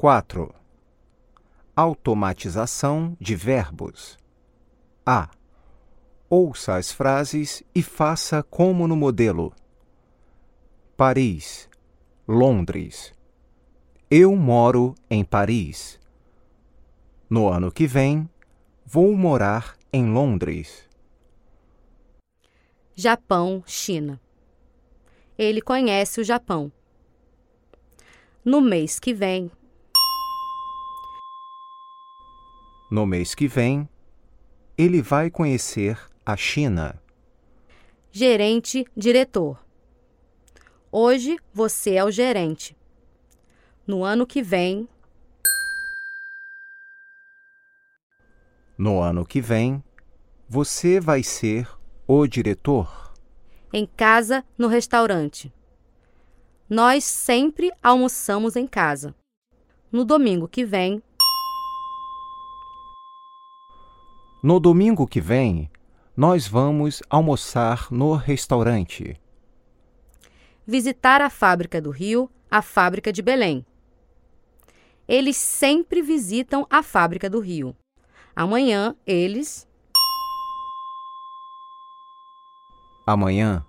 4. Automatização de verbos. A. Ouça as frases e faça como no modelo. Paris, Londres. Eu moro em Paris. No ano que vem, vou morar em Londres. Japão, China. Ele conhece o Japão. No mês que vem. No mês que vem, ele vai conhecer a China. Gerente, diretor. Hoje você é o gerente. No ano que vem. No ano que vem, você vai ser o diretor. Em casa, no restaurante. Nós sempre almoçamos em casa. No domingo que vem. No domingo que vem, nós vamos almoçar no restaurante. Visitar a fábrica do Rio, a fábrica de Belém. Eles sempre visitam a fábrica do Rio. Amanhã eles. Amanhã,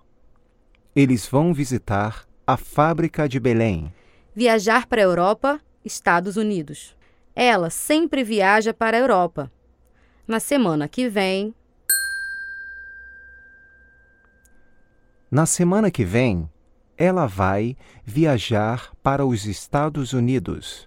eles vão visitar a fábrica de Belém. Viajar para a Europa, Estados Unidos. Ela sempre viaja para a Europa. Na semana que vem. Na semana que vem, ela vai viajar para os Estados Unidos.